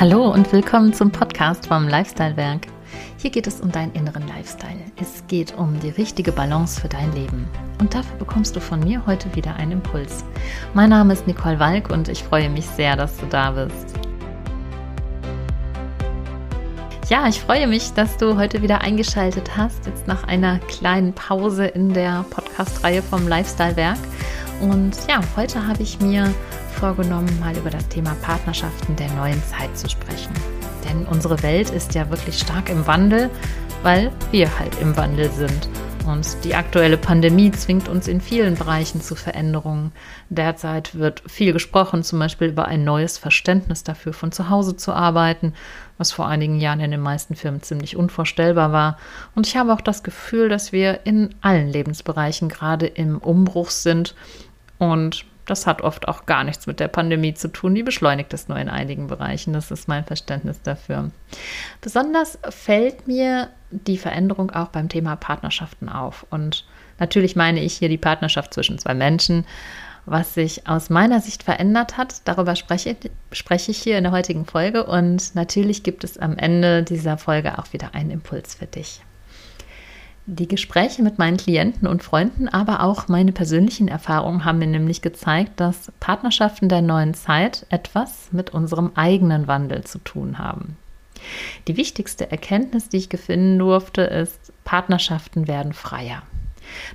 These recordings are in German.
Hallo und willkommen zum Podcast vom Lifestyle Werk. Hier geht es um deinen inneren Lifestyle. Es geht um die richtige Balance für dein Leben. Und dafür bekommst du von mir heute wieder einen Impuls. Mein Name ist Nicole Walk und ich freue mich sehr, dass du da bist. Ja, ich freue mich, dass du heute wieder eingeschaltet hast, jetzt nach einer kleinen Pause in der Podcast-Reihe vom Lifestyle Werk. Und ja, heute habe ich mir vorgenommen, mal über das Thema Partnerschaften der neuen Zeit zu sprechen. Denn unsere Welt ist ja wirklich stark im Wandel, weil wir halt im Wandel sind. Und die aktuelle Pandemie zwingt uns in vielen Bereichen zu Veränderungen. Derzeit wird viel gesprochen, zum Beispiel über ein neues Verständnis dafür, von zu Hause zu arbeiten, was vor einigen Jahren in den meisten Firmen ziemlich unvorstellbar war. Und ich habe auch das Gefühl, dass wir in allen Lebensbereichen gerade im Umbruch sind und das hat oft auch gar nichts mit der Pandemie zu tun. Die beschleunigt es nur in einigen Bereichen. Das ist mein Verständnis dafür. Besonders fällt mir die Veränderung auch beim Thema Partnerschaften auf. Und natürlich meine ich hier die Partnerschaft zwischen zwei Menschen. Was sich aus meiner Sicht verändert hat, darüber spreche, spreche ich hier in der heutigen Folge. Und natürlich gibt es am Ende dieser Folge auch wieder einen Impuls für dich. Die Gespräche mit meinen Klienten und Freunden, aber auch meine persönlichen Erfahrungen haben mir nämlich gezeigt, dass Partnerschaften der neuen Zeit etwas mit unserem eigenen Wandel zu tun haben. Die wichtigste Erkenntnis, die ich gewinnen durfte, ist, Partnerschaften werden freier.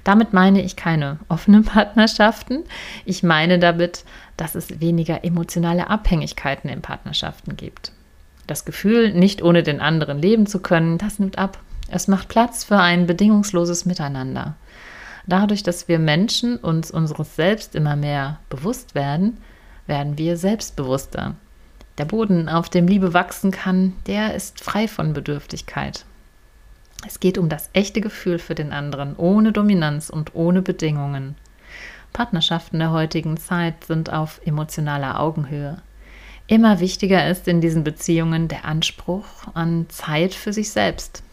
Damit meine ich keine offenen Partnerschaften. Ich meine damit, dass es weniger emotionale Abhängigkeiten in Partnerschaften gibt. Das Gefühl, nicht ohne den anderen leben zu können, das nimmt ab. Es macht Platz für ein bedingungsloses Miteinander. Dadurch, dass wir Menschen uns unseres Selbst immer mehr bewusst werden, werden wir selbstbewusster. Der Boden, auf dem Liebe wachsen kann, der ist frei von Bedürftigkeit. Es geht um das echte Gefühl für den anderen, ohne Dominanz und ohne Bedingungen. Partnerschaften der heutigen Zeit sind auf emotionaler Augenhöhe. Immer wichtiger ist in diesen Beziehungen der Anspruch an Zeit für sich selbst,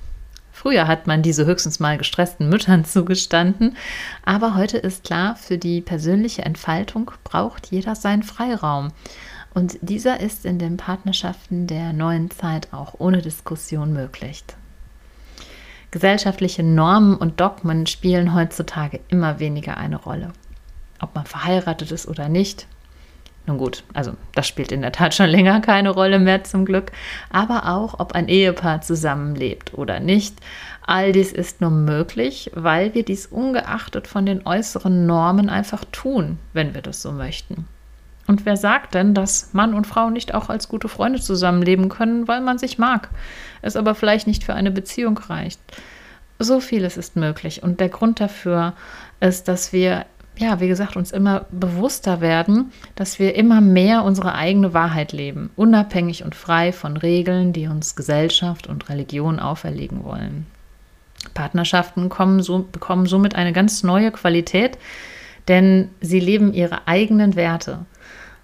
Früher hat man diese höchstens mal gestressten Müttern zugestanden, aber heute ist klar, für die persönliche Entfaltung braucht jeder seinen Freiraum. Und dieser ist in den Partnerschaften der neuen Zeit auch ohne Diskussion möglich. Gesellschaftliche Normen und Dogmen spielen heutzutage immer weniger eine Rolle. Ob man verheiratet ist oder nicht, nun gut, also das spielt in der Tat schon länger keine Rolle mehr zum Glück, aber auch, ob ein Ehepaar zusammenlebt oder nicht. All dies ist nur möglich, weil wir dies ungeachtet von den äußeren Normen einfach tun, wenn wir das so möchten. Und wer sagt denn, dass Mann und Frau nicht auch als gute Freunde zusammenleben können, weil man sich mag, es aber vielleicht nicht für eine Beziehung reicht? So vieles ist möglich. Und der Grund dafür ist, dass wir ja, wie gesagt, uns immer bewusster werden, dass wir immer mehr unsere eigene Wahrheit leben, unabhängig und frei von Regeln, die uns Gesellschaft und Religion auferlegen wollen. Partnerschaften so, bekommen somit eine ganz neue Qualität, denn sie leben ihre eigenen Werte.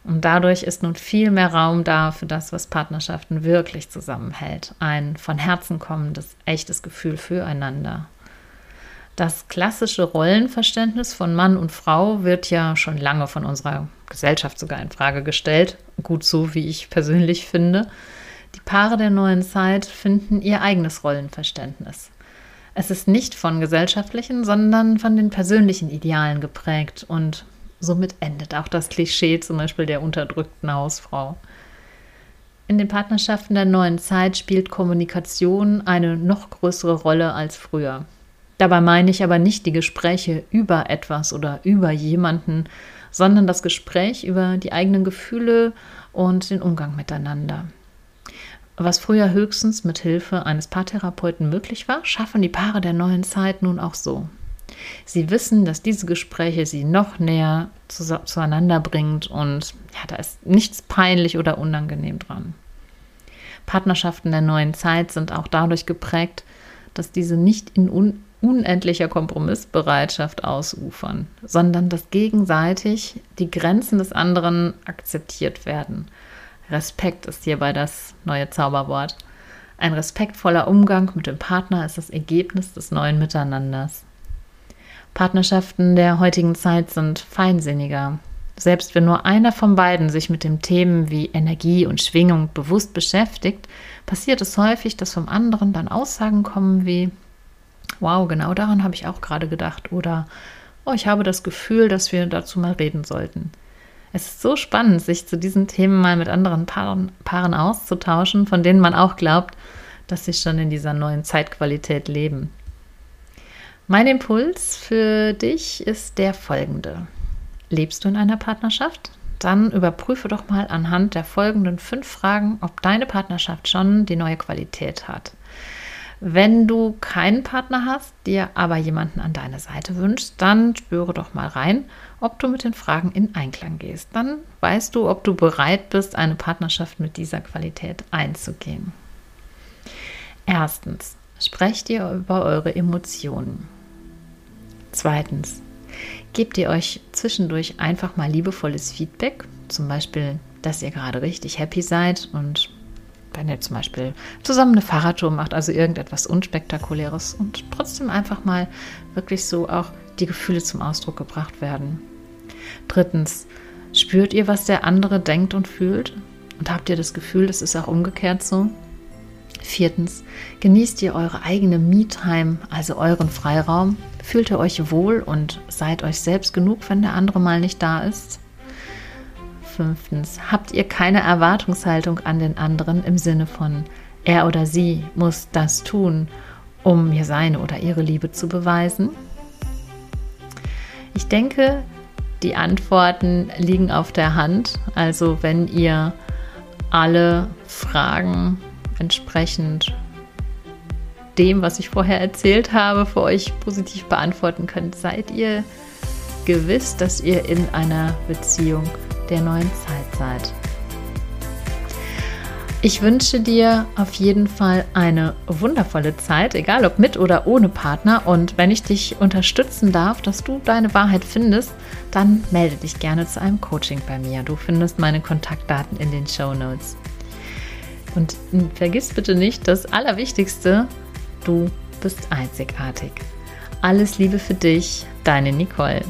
Und dadurch ist nun viel mehr Raum da für das, was Partnerschaften wirklich zusammenhält. Ein von Herzen kommendes, echtes Gefühl füreinander. Das klassische Rollenverständnis von Mann und Frau wird ja schon lange von unserer Gesellschaft sogar in Frage gestellt. Gut so, wie ich persönlich finde. Die Paare der neuen Zeit finden ihr eigenes Rollenverständnis. Es ist nicht von gesellschaftlichen, sondern von den persönlichen Idealen geprägt und somit endet auch das Klischee zum Beispiel der unterdrückten Hausfrau. In den Partnerschaften der neuen Zeit spielt Kommunikation eine noch größere Rolle als früher. Dabei meine ich aber nicht die Gespräche über etwas oder über jemanden, sondern das Gespräch über die eigenen Gefühle und den Umgang miteinander. Was früher höchstens mit Hilfe eines Paartherapeuten möglich war, schaffen die Paare der neuen Zeit nun auch so. Sie wissen, dass diese Gespräche sie noch näher zu, zueinander bringt und ja, da ist nichts peinlich oder unangenehm dran. Partnerschaften der neuen Zeit sind auch dadurch geprägt, dass diese nicht in un unendlicher Kompromissbereitschaft ausufern, sondern dass gegenseitig die Grenzen des anderen akzeptiert werden. Respekt ist hierbei das neue Zauberwort. Ein respektvoller Umgang mit dem Partner ist das Ergebnis des neuen Miteinanders. Partnerschaften der heutigen Zeit sind feinsinniger. Selbst wenn nur einer von beiden sich mit den Themen wie Energie und Schwingung bewusst beschäftigt, passiert es häufig, dass vom anderen dann Aussagen kommen wie, wow, genau daran habe ich auch gerade gedacht oder oh, ich habe das Gefühl, dass wir dazu mal reden sollten. Es ist so spannend, sich zu diesen Themen mal mit anderen Paaren, Paaren auszutauschen, von denen man auch glaubt, dass sie schon in dieser neuen Zeitqualität leben. Mein Impuls für dich ist der folgende. Lebst du in einer Partnerschaft? Dann überprüfe doch mal anhand der folgenden fünf Fragen, ob deine Partnerschaft schon die neue Qualität hat. Wenn du keinen Partner hast, dir aber jemanden an deine Seite wünschst, dann spüre doch mal rein, ob du mit den Fragen in Einklang gehst. Dann weißt du, ob du bereit bist, eine Partnerschaft mit dieser Qualität einzugehen. Erstens, sprecht ihr über eure Emotionen. Zweitens, gebt ihr euch zwischendurch einfach mal liebevolles Feedback, zum Beispiel, dass ihr gerade richtig happy seid und wenn ihr zum Beispiel zusammen eine Fahrradtour macht, also irgendetwas Unspektakuläres und trotzdem einfach mal wirklich so auch die Gefühle zum Ausdruck gebracht werden. Drittens, spürt ihr, was der andere denkt und fühlt? Und habt ihr das Gefühl, das ist auch umgekehrt so? Viertens, genießt ihr eure eigene Me-Time, also euren Freiraum? Fühlt ihr euch wohl und seid euch selbst genug, wenn der andere mal nicht da ist? Fünftens, habt ihr keine Erwartungshaltung an den anderen im Sinne von, er oder sie muss das tun, um mir seine oder ihre Liebe zu beweisen? Ich denke, die Antworten liegen auf der Hand. Also wenn ihr alle Fragen entsprechend dem, was ich vorher erzählt habe, für euch positiv beantworten könnt, seid ihr gewiss, dass ihr in einer Beziehung der neuen Zeit seid. Ich wünsche dir auf jeden Fall eine wundervolle Zeit, egal ob mit oder ohne Partner. Und wenn ich dich unterstützen darf, dass du deine Wahrheit findest, dann melde dich gerne zu einem Coaching bei mir. Du findest meine Kontaktdaten in den Show Notes. Und vergiss bitte nicht das Allerwichtigste, du bist einzigartig. Alles Liebe für dich, deine Nicole.